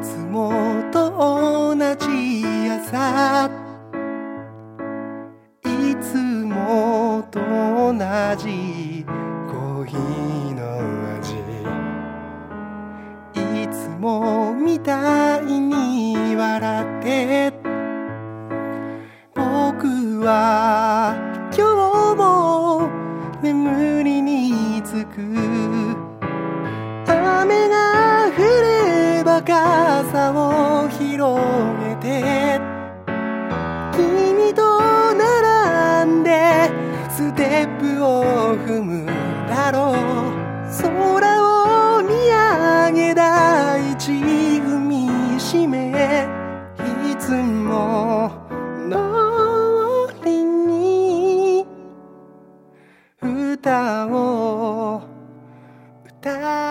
つもと同じ朝いつもと同じコーヒーの味。いつもみたいに笑って。僕は今日も眠りにつく。雨が高さを広げて君と並んでステップを踏むだろう空を見上げ大地踏みしめいつも通りに歌を歌う